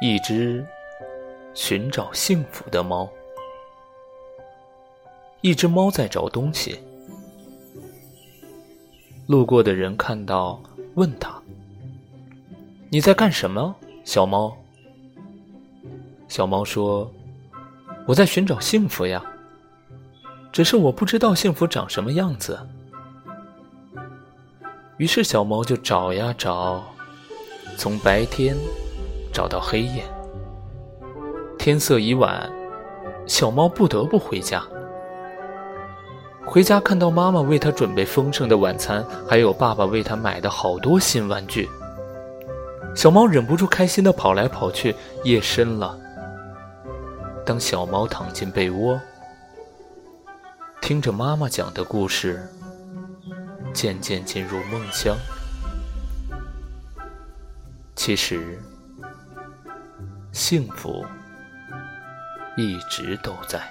一只寻找幸福的猫。一只猫在找东西，路过的人看到，问他：“你在干什么，小猫？”小猫说：“我在寻找幸福呀，只是我不知道幸福长什么样子。”于是小猫就找呀找，从白天找到黑夜。天色已晚，小猫不得不回家。回家看到妈妈为它准备丰盛的晚餐，还有爸爸为它买的好多新玩具，小猫忍不住开心的跑来跑去。夜深了，当小猫躺进被窝，听着妈妈讲的故事。渐渐进入梦乡。其实，幸福一直都在。